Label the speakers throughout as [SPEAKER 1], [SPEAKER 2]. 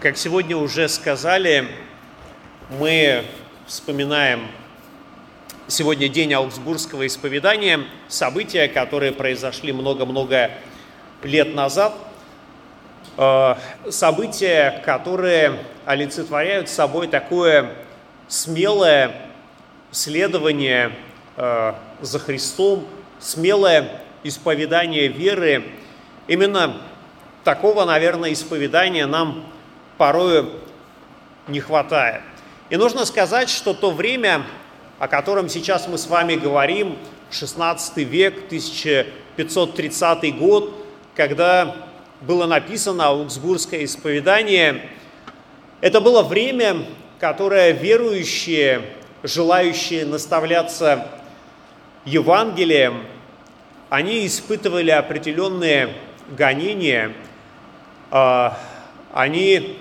[SPEAKER 1] Как сегодня уже сказали, мы вспоминаем сегодня день Аугсбургского исповедания, события, которые произошли много-много лет назад, э, события, которые олицетворяют собой такое смелое следование э, за Христом, смелое исповедание веры. Именно такого, наверное, исповедания нам порою не хватает. И нужно сказать, что то время, о котором сейчас мы с вами говорим, 16 век, 1530 год, когда было написано Аугсбургское исповедание, это было время, которое верующие, желающие наставляться Евангелием, они испытывали определенные гонения, а, они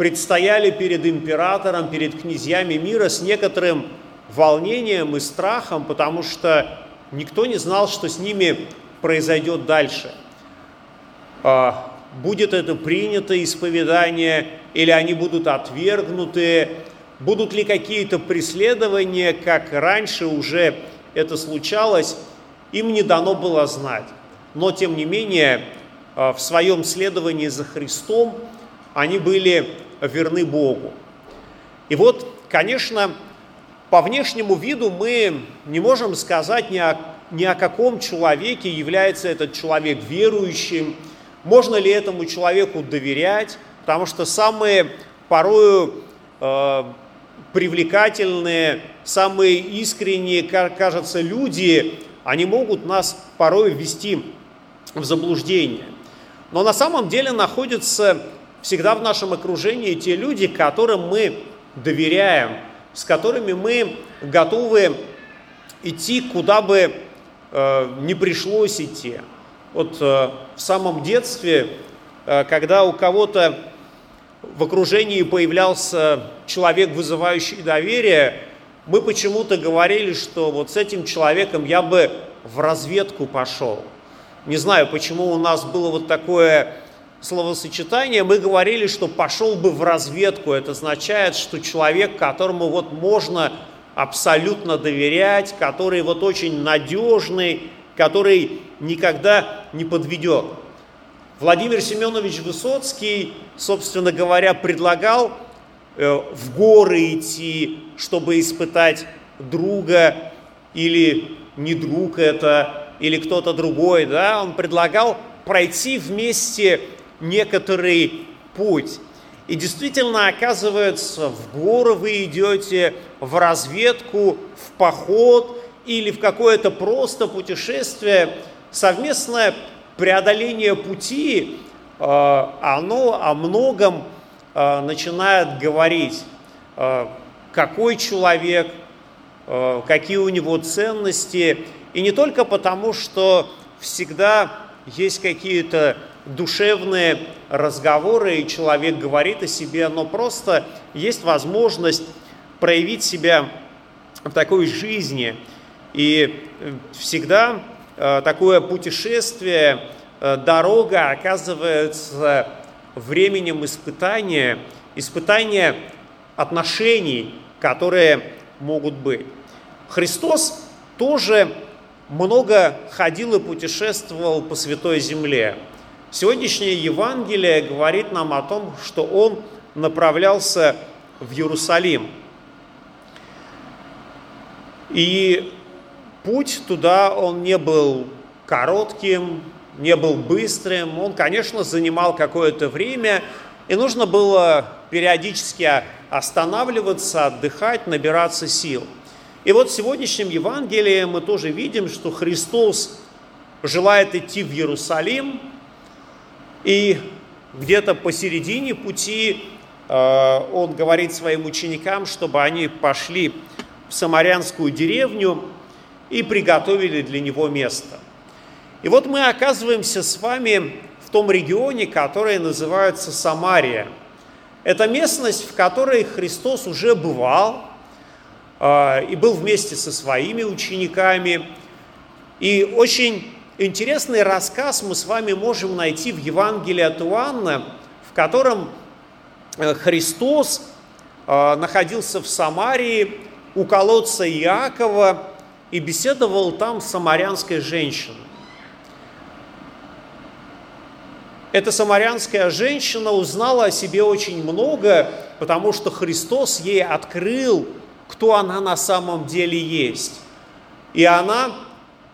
[SPEAKER 1] предстояли перед императором, перед князьями мира с некоторым волнением и страхом, потому что никто не знал, что с ними произойдет дальше. А, будет это принято исповедание, или они будут отвергнуты, будут ли какие-то преследования, как раньше уже это случалось, им не дано было знать. Но, тем не менее, а, в своем следовании за Христом они были верны Богу. И вот, конечно, по внешнему виду мы не можем сказать ни о, ни о каком человеке, является этот человек верующим, можно ли этому человеку доверять, потому что самые порою э, привлекательные, самые искренние, кажется, люди, они могут нас порой ввести в заблуждение. Но на самом деле находятся всегда в нашем окружении те люди, которым мы доверяем, с которыми мы готовы идти, куда бы э, не пришлось идти. Вот э, в самом детстве, э, когда у кого-то в окружении появлялся человек, вызывающий доверие, мы почему-то говорили, что вот с этим человеком я бы в разведку пошел. Не знаю, почему у нас было вот такое словосочетание, мы говорили, что пошел бы в разведку. Это означает, что человек, которому вот можно абсолютно доверять, который вот очень надежный, который никогда не подведет. Владимир Семенович Высоцкий, собственно говоря, предлагал э, в горы идти, чтобы испытать друга или не друг это, или кто-то другой, да, он предлагал пройти вместе некоторый путь. И действительно, оказывается, в горы вы идете в разведку, в поход или в какое-то просто путешествие, совместное преодоление пути, э, оно о многом э, начинает говорить, э, какой человек, какие у него ценности, и не только потому, что всегда есть какие-то душевные разговоры, и человек говорит о себе, но просто есть возможность проявить себя в такой жизни. И э, всегда э, такое путешествие, э, дорога оказывается временем испытания, испытания отношений, которые могут быть. Христос тоже много ходил и путешествовал по Святой Земле. Сегодняшнее Евангелие говорит нам о том, что он направлялся в Иерусалим. И путь туда он не был коротким, не был быстрым, он, конечно, занимал какое-то время, и нужно было периодически останавливаться, отдыхать, набираться сил. И вот в сегодняшнем Евангелии мы тоже видим, что Христос желает идти в Иерусалим, и где-то посередине пути э, он говорит своим ученикам, чтобы они пошли в самарянскую деревню и приготовили для него место. И вот мы оказываемся с вами в том регионе, который называется Самария. Это местность, в которой Христос уже бывал э, и был вместе со своими учениками. И очень интересный рассказ мы с вами можем найти в Евангелии от Иоанна, в котором Христос находился в Самарии у колодца Иакова и беседовал там с самарянской женщиной. Эта самарянская женщина узнала о себе очень много, потому что Христос ей открыл, кто она на самом деле есть. И она э,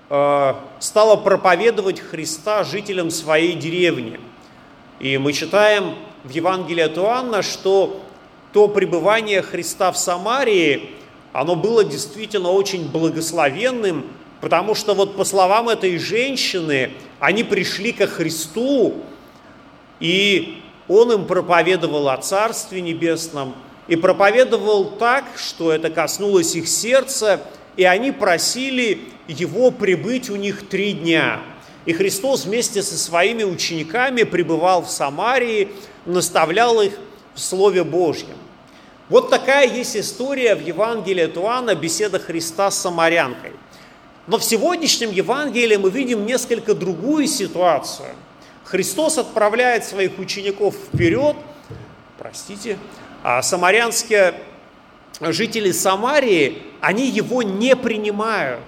[SPEAKER 1] стала проповедовать Христа жителям своей деревни. И мы читаем в Евангелии от Иоанна, что то пребывание Христа в Самарии, оно было действительно очень благословенным, потому что вот по словам этой женщины, они пришли ко Христу, и он им проповедовал о Царстве Небесном, и проповедовал так, что это коснулось их сердца, и они просили его прибыть у них три дня. И Христос вместе со своими учениками пребывал в Самарии, наставлял их в Слове Божьем. Вот такая есть история в Евангелии от Иоанна, беседа Христа с самарянкой. Но в сегодняшнем Евангелии мы видим несколько другую ситуацию – Христос отправляет своих учеников вперед, простите, а самарянские жители Самарии, они его не принимают.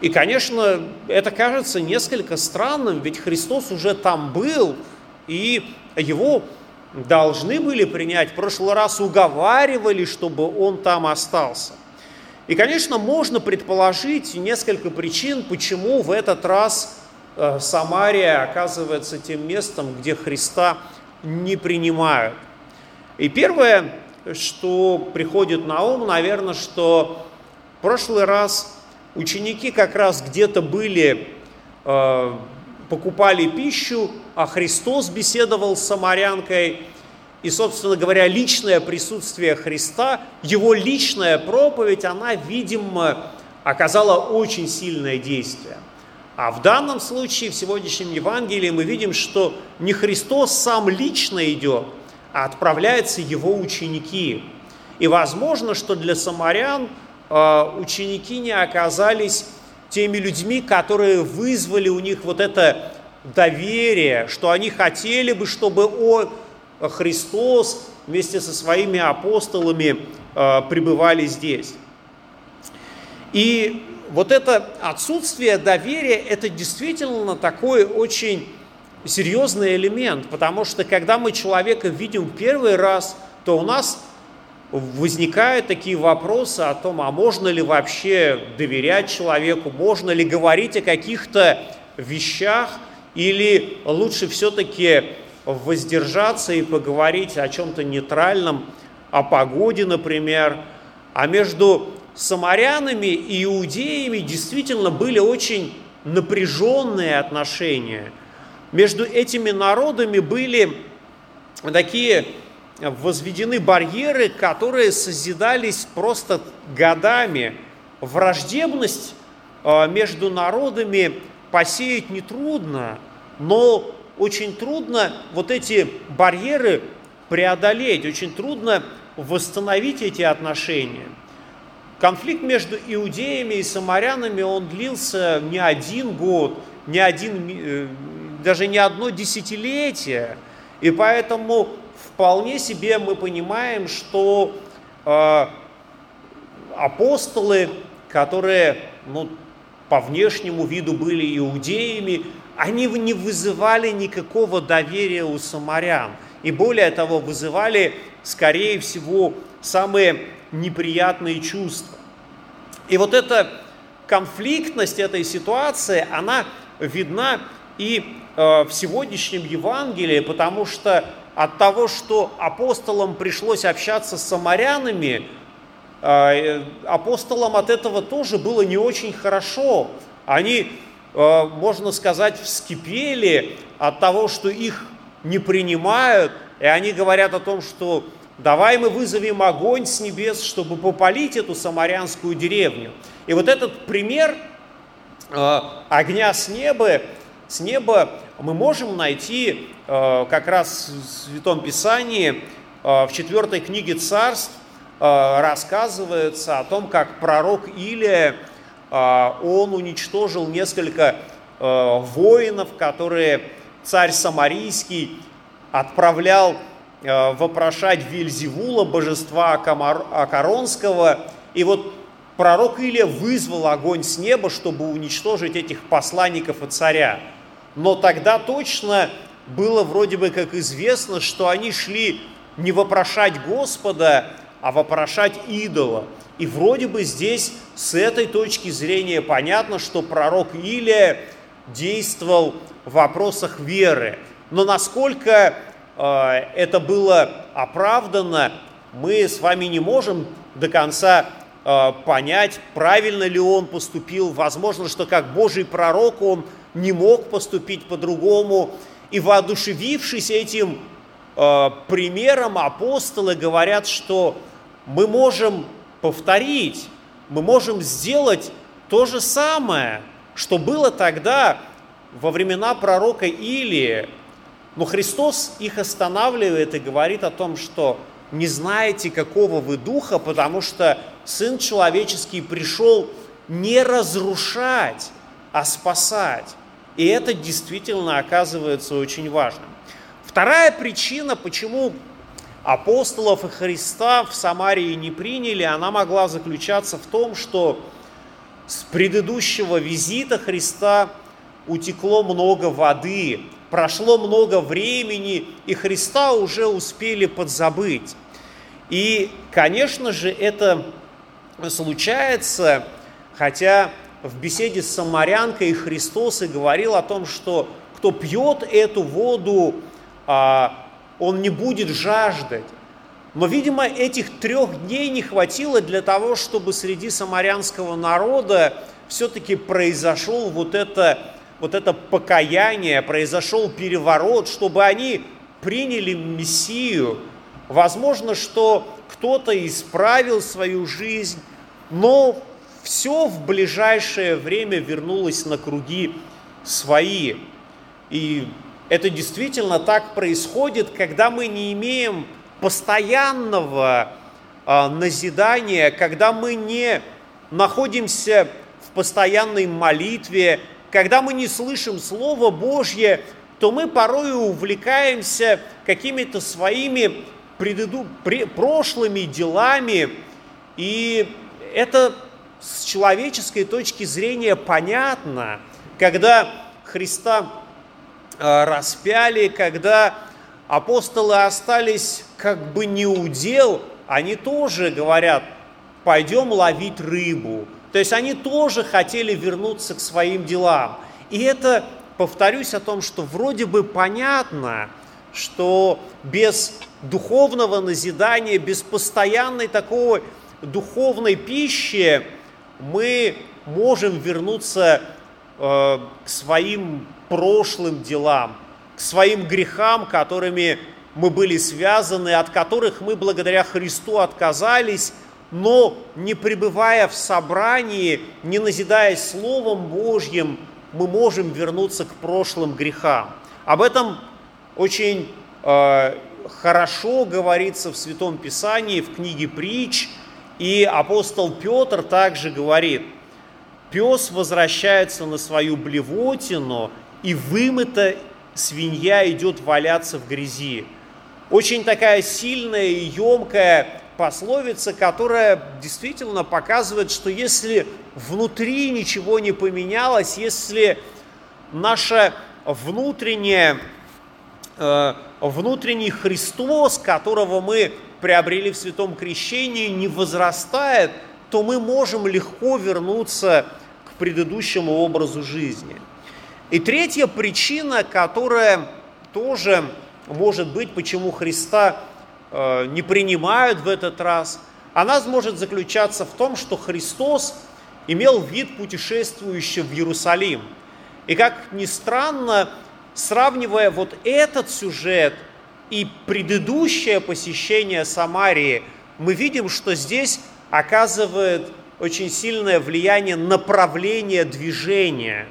[SPEAKER 1] И, конечно, это кажется несколько странным, ведь Христос уже там был, и его должны были принять. В прошлый раз уговаривали, чтобы он там остался. И, конечно, можно предположить несколько причин, почему в этот раз Э, Самария оказывается тем местом, где Христа не принимают. И первое, что приходит на ум, наверное, что в прошлый раз ученики как раз где-то были, э, покупали пищу, а Христос беседовал с самарянкой. И, собственно говоря, личное присутствие Христа, его личная проповедь, она, видимо, оказала очень сильное действие. А в данном случае, в сегодняшнем Евангелии, мы видим, что не Христос сам лично идет, а отправляются его ученики. И возможно, что для самарян э, ученики не оказались теми людьми, которые вызвали у них вот это доверие, что они хотели бы, чтобы о, Христос вместе со своими апостолами э, пребывали здесь. И вот это отсутствие доверия, это действительно такой очень серьезный элемент, потому что когда мы человека видим первый раз, то у нас возникают такие вопросы о том, а можно ли вообще доверять человеку, можно ли говорить о каких-то вещах, или лучше все-таки воздержаться и поговорить о чем-то нейтральном, о погоде, например. А между самарянами и иудеями действительно были очень напряженные отношения. Между этими народами были такие возведены барьеры, которые созидались просто годами. Враждебность а, между народами посеять нетрудно, но очень трудно вот эти барьеры преодолеть, очень трудно восстановить эти отношения – Конфликт между иудеями и самарянами, он длился не один год, не один, э, даже не одно десятилетие. И поэтому вполне себе мы понимаем, что э, апостолы, которые ну, по внешнему виду были иудеями, они не вызывали никакого доверия у самарян. И более того, вызывали, скорее всего, самые неприятные чувства. И вот эта конфликтность этой ситуации, она видна и в сегодняшнем Евангелии, потому что от того, что апостолам пришлось общаться с самарянами, э, апостолам от этого тоже было не очень хорошо. Они, э, можно сказать, вскипели от того, что их не принимают, и они говорят о том, что давай мы вызовем огонь с небес, чтобы попалить эту самарянскую деревню. И вот этот пример э, огня с неба, с неба мы можем найти э, как раз в Святом Писании, э, в четвертой книге царств рассказывается о том, как пророк Илия, он уничтожил несколько воинов, которые царь Самарийский отправлял э, вопрошать Вильзевула, божества Акаронского, и вот пророк Илия вызвал огонь с неба, чтобы уничтожить этих посланников и царя. Но тогда точно было вроде бы как известно, что они шли не вопрошать Господа, а вопрошать идола. И вроде бы здесь с этой точки зрения понятно, что пророк Илия действовал в вопросах веры. Но насколько э, это было оправдано, мы с вами не можем до конца э, понять, правильно ли он поступил. Возможно, что как Божий пророк он не мог поступить по-другому. И воодушевившись этим э, примером, апостолы говорят, что мы можем повторить, мы можем сделать то же самое, что было тогда во времена пророка Илии. Но Христос их останавливает и говорит о том, что не знаете, какого вы духа, потому что Сын Человеческий пришел не разрушать, а спасать. И это действительно оказывается очень важным. Вторая причина, почему апостолов и Христа в Самарии не приняли, она могла заключаться в том, что с предыдущего визита Христа утекло много воды, прошло много времени, и Христа уже успели подзабыть. И, конечно же, это случается, хотя в беседе с самарянкой Христос и говорил о том, что кто пьет эту воду, а, он не будет жаждать. Но, видимо, этих трех дней не хватило для того, чтобы среди самарянского народа все-таки произошел вот это, вот это покаяние, произошел переворот, чтобы они приняли Мессию. Возможно, что кто-то исправил свою жизнь, но все в ближайшее время вернулось на круги свои. И это действительно так происходит, когда мы не имеем постоянного э, назидания, когда мы не находимся в постоянной молитве, когда мы не слышим Слово Божье, то мы порой увлекаемся какими-то своими предыду... пре... прошлыми делами, и это с человеческой точки зрения понятно, когда Христа а, распяли, когда апостолы остались как бы не удел, они тоже говорят, пойдем ловить рыбу. То есть они тоже хотели вернуться к своим делам. И это, повторюсь о том, что вроде бы понятно, что без духовного назидания, без постоянной такой духовной пищи мы можем вернуться э, к своим прошлым делам, к своим грехам, которыми мы были связаны, от которых мы благодаря Христу отказались, но не пребывая в собрании, не назидаясь Словом Божьим, мы можем вернуться к прошлым грехам. Об этом очень э, хорошо говорится в Святом Писании, в книге «Притч», и апостол Петр также говорит, пес возвращается на свою блевотину, и вымыта свинья идет валяться в грязи. Очень такая сильная и емкая пословица, которая действительно показывает, что если внутри ничего не поменялось, если наше внутреннее, э, внутренний Христос, которого мы приобрели в святом крещении, не возрастает, то мы можем легко вернуться к предыдущему образу жизни. И третья причина, которая тоже может быть, почему Христа э, не принимают в этот раз, она может заключаться в том, что Христос имел вид путешествующего в Иерусалим. И как ни странно, сравнивая вот этот сюжет и предыдущее посещение Самарии, мы видим, что здесь оказывает очень сильное влияние направление движения.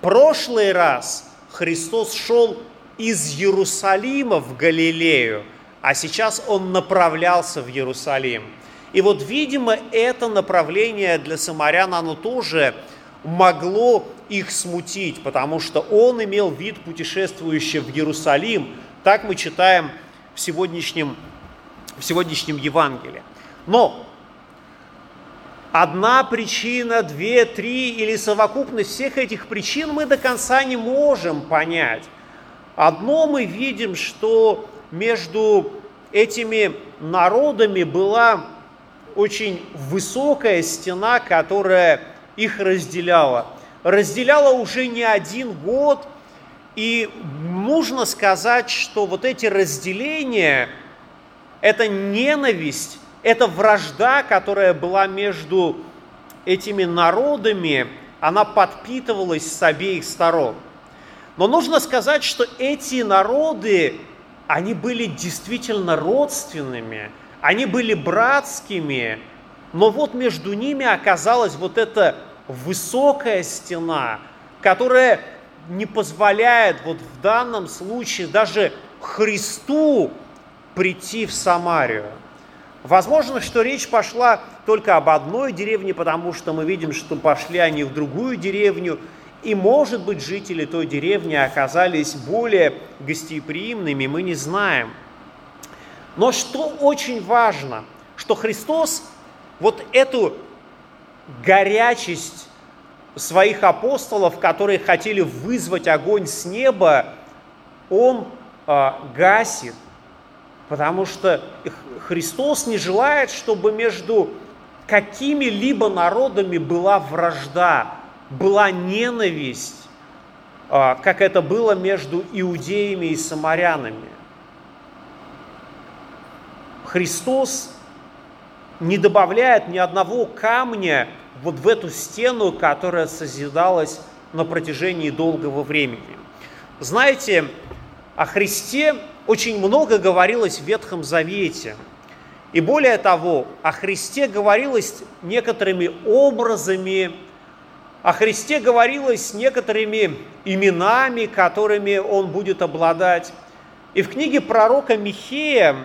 [SPEAKER 1] Прошлый раз Христос шел из Иерусалима в Галилею, а сейчас он направлялся в Иерусалим. И вот, видимо, это направление для самарян, оно тоже могло их смутить, потому что он имел вид путешествующего в Иерусалим, Так мы читаем в сегодняшнем, в сегодняшнем Евангелии. Но одна причина, две, три или совокупность всех этих причин мы до конца не можем понять. Одно мы видим, что между этими народами была очень высокая стена, которая их разделяла. Разделяла уже не один год, и нужно сказать, что вот эти разделения, это ненависть, это вражда, которая была между этими народами, она подпитывалась с обеих сторон. Но нужно сказать, что эти народы, они были действительно родственными, они были братскими, но вот между ними оказалась вот эта высокая стена, которая не позволяет вот в данном случае даже Христу прийти в Самарию. Возможно, что речь пошла только об одной деревне, потому что мы видим, что пошли они в другую деревню, и, может быть, жители той деревни оказались более гостеприимными, мы не знаем. Но что очень важно, что Христос вот эту горячесть своих апостолов, которые хотели вызвать огонь с неба, он э, гасит, потому что Христос не желает, чтобы между какими-либо народами была вражда, была ненависть, э, как это было между иудеями и самарянами. Христос не добавляет ни одного камня вот в эту стену, которая созидалась на протяжении долгого времени. Знаете, о Христе очень много говорилось в Ветхом Завете. И более того, о Христе говорилось некоторыми образами, о Христе говорилось некоторыми именами, которыми Он будет обладать. И в книге пророка Михея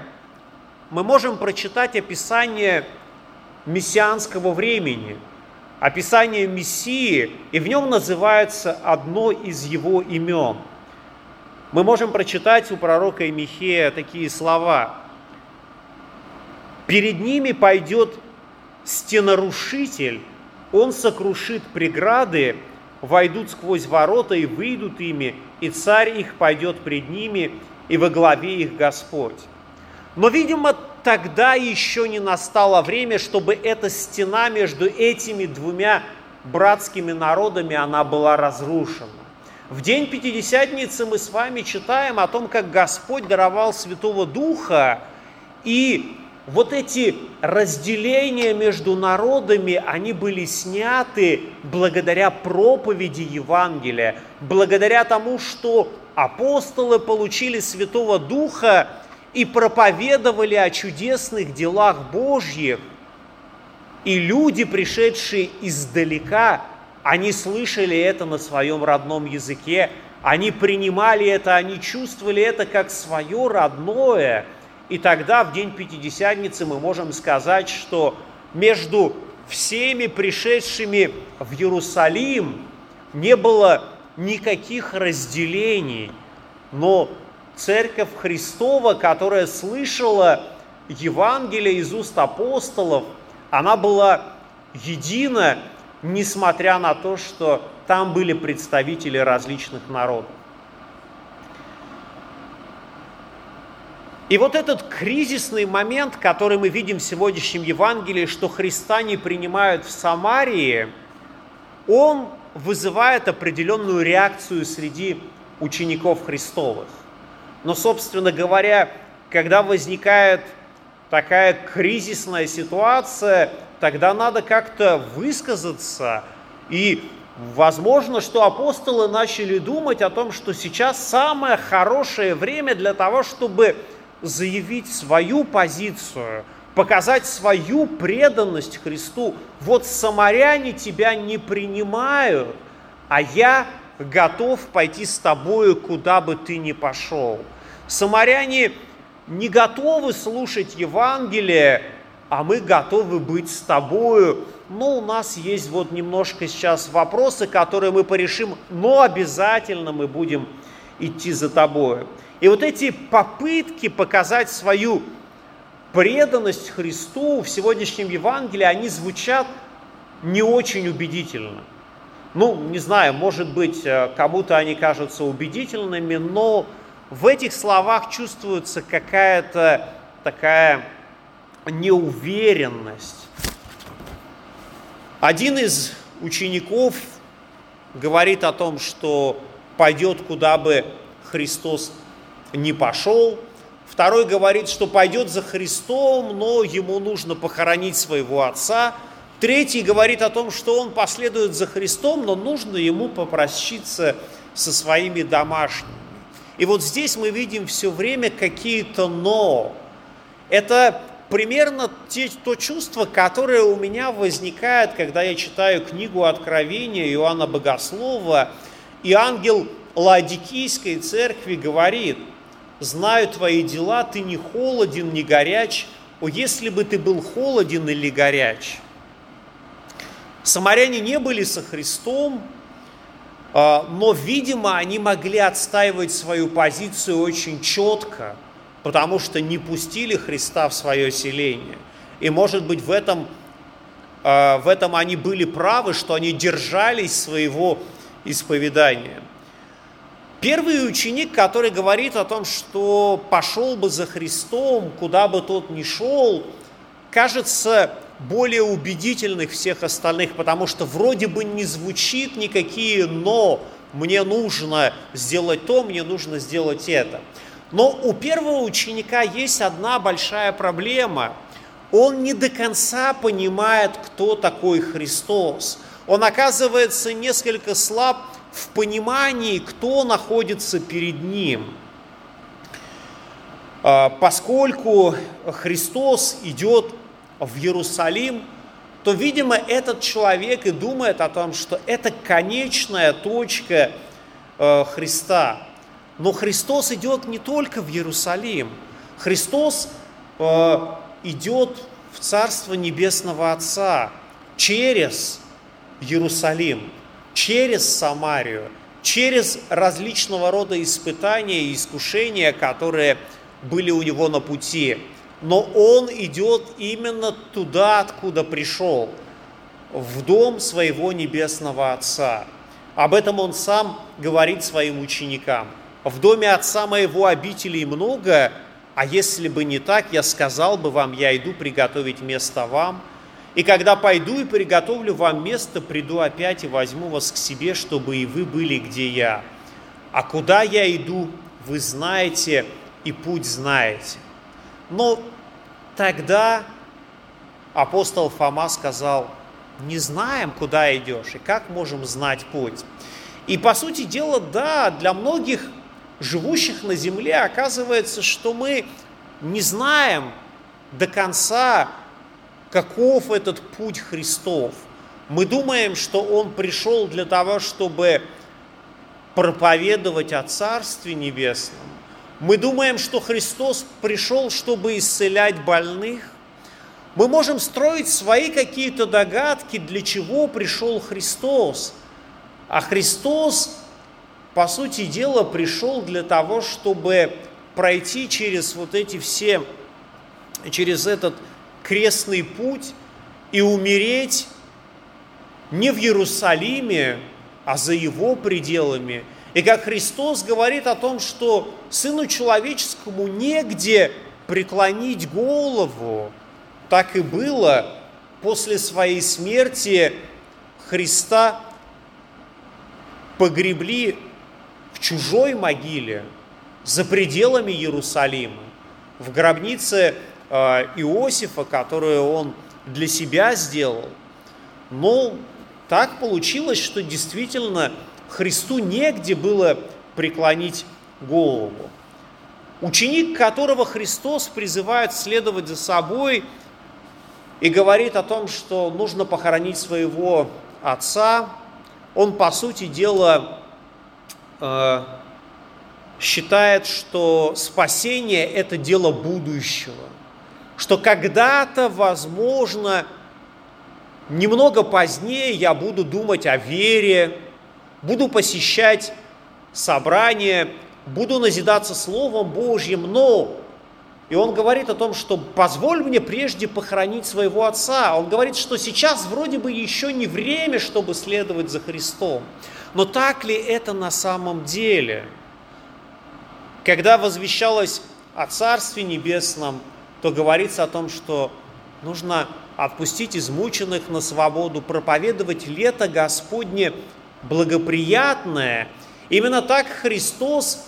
[SPEAKER 1] мы можем прочитать описание мессианского времени – описание Мессии, и в нем называется одно из его имен. Мы можем прочитать у пророка Михея такие слова. «Перед ними пойдет стенорушитель, он сокрушит преграды, войдут сквозь ворота и выйдут ими, и царь их пойдет пред ними, и во главе их Господь». Но, видимо, тогда еще не настало время, чтобы эта стена между этими двумя братскими народами, она была разрушена. В день Пятидесятницы мы с вами читаем о том, как Господь даровал Святого Духа, и вот эти разделения между народами, они были сняты благодаря проповеди Евангелия, благодаря тому, что апостолы получили Святого Духа, и проповедовали о чудесных делах Божьих. И люди, пришедшие издалека, они слышали это на своем родном языке, они принимали это, они чувствовали это как свое родное. И тогда, в день Пятидесятницы, мы можем сказать, что между всеми пришедшими в Иерусалим не было никаких разделений, но церковь Христова, которая слышала Евангелие из уст апостолов, она была едина, несмотря на то, что там были представители различных народов. И вот этот кризисный момент, который мы видим в сегодняшнем Евангелии, что Христа не принимают в Самарии, он вызывает определенную реакцию среди учеников Христовых. Но, собственно говоря, когда возникает такая кризисная ситуация, тогда надо как-то высказаться. И возможно, что апостолы начали думать о том, что сейчас самое хорошее время для того, чтобы заявить свою позицию, показать свою преданность Христу. Вот самаряне тебя не принимают, а я готов пойти с тобою, куда бы ты ни пошел. Самаряне не готовы слушать Евангелие, а мы готовы быть с тобою. Но у нас есть вот немножко сейчас вопросы, которые мы порешим, но обязательно мы будем идти за тобою. И вот эти попытки показать свою преданность Христу в сегодняшнем Евангелии, они звучат не очень убедительно. Ну, не знаю, может быть, э, кому-то они кажутся убедительными, но в этих словах чувствуется какая-то такая неуверенность. Один из учеников говорит о том, что пойдет куда бы Христос не пошел. Второй говорит, что пойдет за Христом, но ему нужно похоронить своего отца. Третий говорит о том, что он последует за Христом, но нужно ему попрощиться со своими домашними. И вот здесь мы видим все время какие-то «но». Это примерно те, то чувство, которое у меня возникает, когда я читаю книгу Откровения Иоанна Богослова, и ангел Ладикийской церкви говорит, «Знаю твои дела, ты не холоден, не горяч, о, если бы ты был холоден или горяч». Самаряне не были со Христом, но, видимо, они могли отстаивать свою позицию очень четко, потому что не пустили Христа в свое селение. И, может быть, в этом, а, в этом они были правы, что они держались своего исповедания. Первый ученик, который говорит о том, что пошел бы за Христом, куда бы тот ни шел, кажется более убедительных всех остальных, потому что вроде бы не звучит никакие «но», мне нужно сделать то, мне нужно сделать это. Но у первого ученика есть одна большая проблема. Он не до конца понимает, кто такой Христос. Он оказывается несколько слаб в понимании, кто находится перед ним. А, поскольку Христос идет в Иерусалим, то, видимо, этот человек и думает о том, что это конечная точка э, Христа. Но Христос идет не только в Иерусалим. Христос э, идет в Царство Небесного Отца через Иерусалим, через Самарию, через различного рода испытания и искушения, которые были у него на пути но он идет именно туда, откуда пришел, в дом своего небесного Отца. Об этом он сам говорит своим ученикам. В доме Отца моего обителей много, а если бы не так, я сказал бы вам, я иду приготовить место вам. И когда пойду и приготовлю вам место, приду опять и возьму вас к себе, чтобы и вы были, где я. А куда я иду, вы знаете и путь знаете. Но тогда апостол Фома сказал, не знаем, куда идешь и как можем знать путь. И по сути дела, да, для многих живущих на земле оказывается, что мы не знаем до конца, каков этот путь Христов. Мы думаем, что Он пришел для того, чтобы проповедовать о Царстве Небесном, мы думаем, что Христос пришел, чтобы исцелять больных. Мы можем строить свои какие-то догадки, для чего пришел Христос. А Христос, по сути дела, пришел для того, чтобы пройти через вот эти все, через этот крестный путь и умереть не в Иерусалиме, а за его пределами – и как Христос говорит о том, что Сыну Человеческому негде преклонить голову, так и было после своей смерти Христа погребли в чужой могиле за пределами Иерусалима, в гробнице э, Иосифа, которую он для себя сделал. Но так получилось, что действительно Христу негде было преклонить голову. Ученик, которого Христос призывает следовать за собой и говорит о том, что нужно похоронить своего отца, он, по сути дела, э, считает, что спасение – это дело будущего, что когда-то, возможно, немного позднее я буду думать о вере, буду посещать собрания, буду назидаться Словом Божьим, но и он говорит о том, что позволь мне прежде похоронить своего отца. Он говорит, что сейчас вроде бы еще не время, чтобы следовать за Христом. Но так ли это на самом деле? Когда возвещалось о Царстве Небесном, то говорится о том, что нужно отпустить измученных на свободу, проповедовать лето Господне благоприятное. Именно так Христос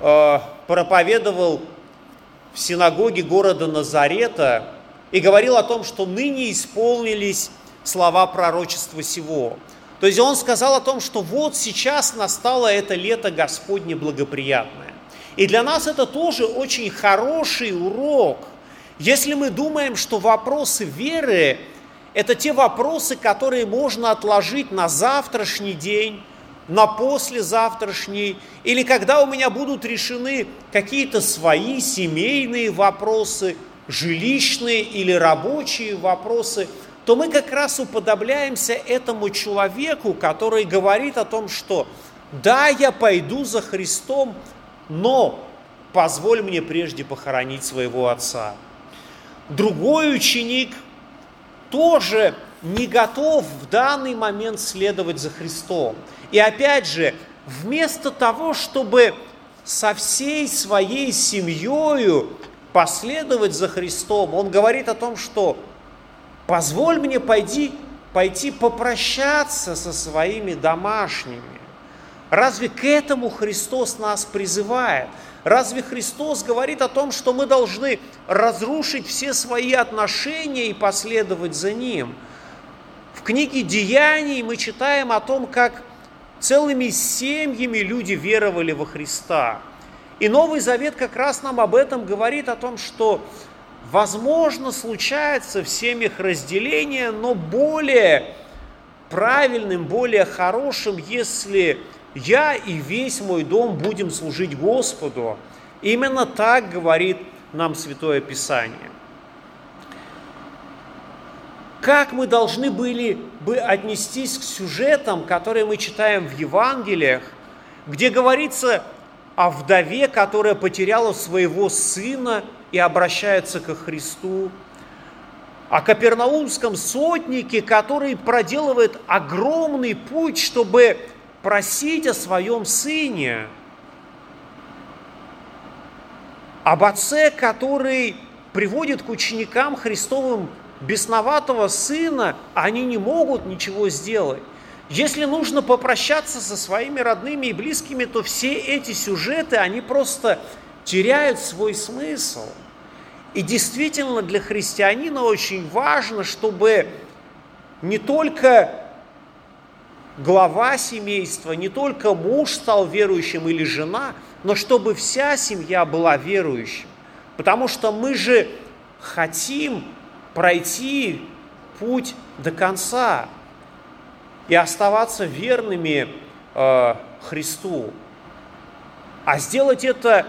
[SPEAKER 1] э, проповедовал в синагоге города Назарета и говорил о том, что ныне исполнились слова пророчества сего. То есть он сказал о том, что вот сейчас настало это лето Господне благоприятное. И для нас это тоже очень хороший урок. Если мы думаем, что вопросы веры – это те вопросы, которые можно отложить на завтрашний день, на послезавтрашний, или когда у меня будут решены какие-то свои семейные вопросы, жилищные или рабочие вопросы, то мы как раз уподобляемся этому человеку, который говорит о том, что да, я пойду за Христом, но позволь мне прежде похоронить своего отца. Другой ученик тоже не готов в данный момент следовать за Христом. И опять же, вместо того, чтобы со всей своей семьей последовать за Христом, он говорит о том, что позволь мне пойти, пойти попрощаться со своими домашними. Разве к этому Христос нас призывает? Разве Христос говорит о том, что мы должны разрушить все свои отношения и последовать за Ним? В книге «Деяний» мы читаем о том, как целыми семьями люди веровали во Христа. И Новый Завет как раз нам об этом говорит, о том, что возможно случается в семьях разделение, но более правильным, более хорошим, если я и весь мой дом будем служить Господу. Именно так говорит нам Святое Писание как мы должны были бы отнестись к сюжетам, которые мы читаем в Евангелиях, где говорится о вдове, которая потеряла своего сына и обращается ко Христу, о капернаумском сотнике, который проделывает огромный путь, чтобы просить о своем сыне, об отце, который приводит к ученикам Христовым бесноватого сына, они не могут ничего сделать. Если нужно попрощаться со своими родными и близкими, то все эти сюжеты, они просто теряют свой смысл. И действительно для христианина очень важно, чтобы не только глава семейства, не только муж стал верующим или жена, но чтобы вся семья была верующим. Потому что мы же хотим пройти путь до конца и оставаться верными э, Христу. А сделать это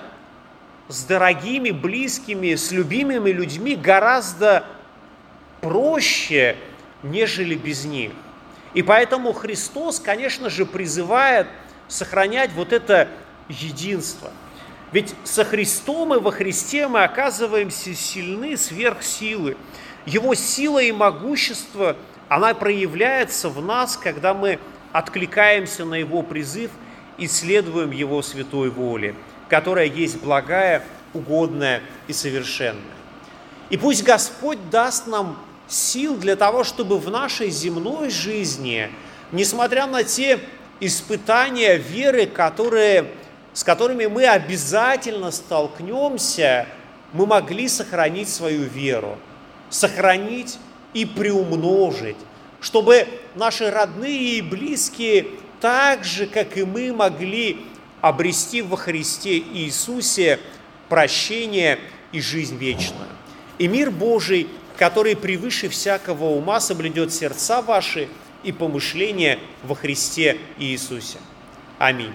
[SPEAKER 1] с дорогими, близкими, с любимыми людьми гораздо проще, нежели без них. И поэтому Христос, конечно же, призывает сохранять вот это единство. Ведь со Христом и во Христе мы оказываемся сильны сверх силы. Его сила и могущество, она проявляется в нас, когда мы откликаемся на Его призыв и следуем Его святой воле, которая есть благая, угодная и совершенная. И пусть Господь даст нам сил для того, чтобы в нашей земной жизни, несмотря на те испытания веры, которые, с которыми мы обязательно столкнемся, мы могли сохранить свою веру сохранить и приумножить, чтобы наши родные и близкие так же, как и мы, могли обрести во Христе Иисусе прощение и жизнь вечную. И мир Божий, который превыше всякого ума соблюдет сердца ваши и помышления во Христе Иисусе. Аминь.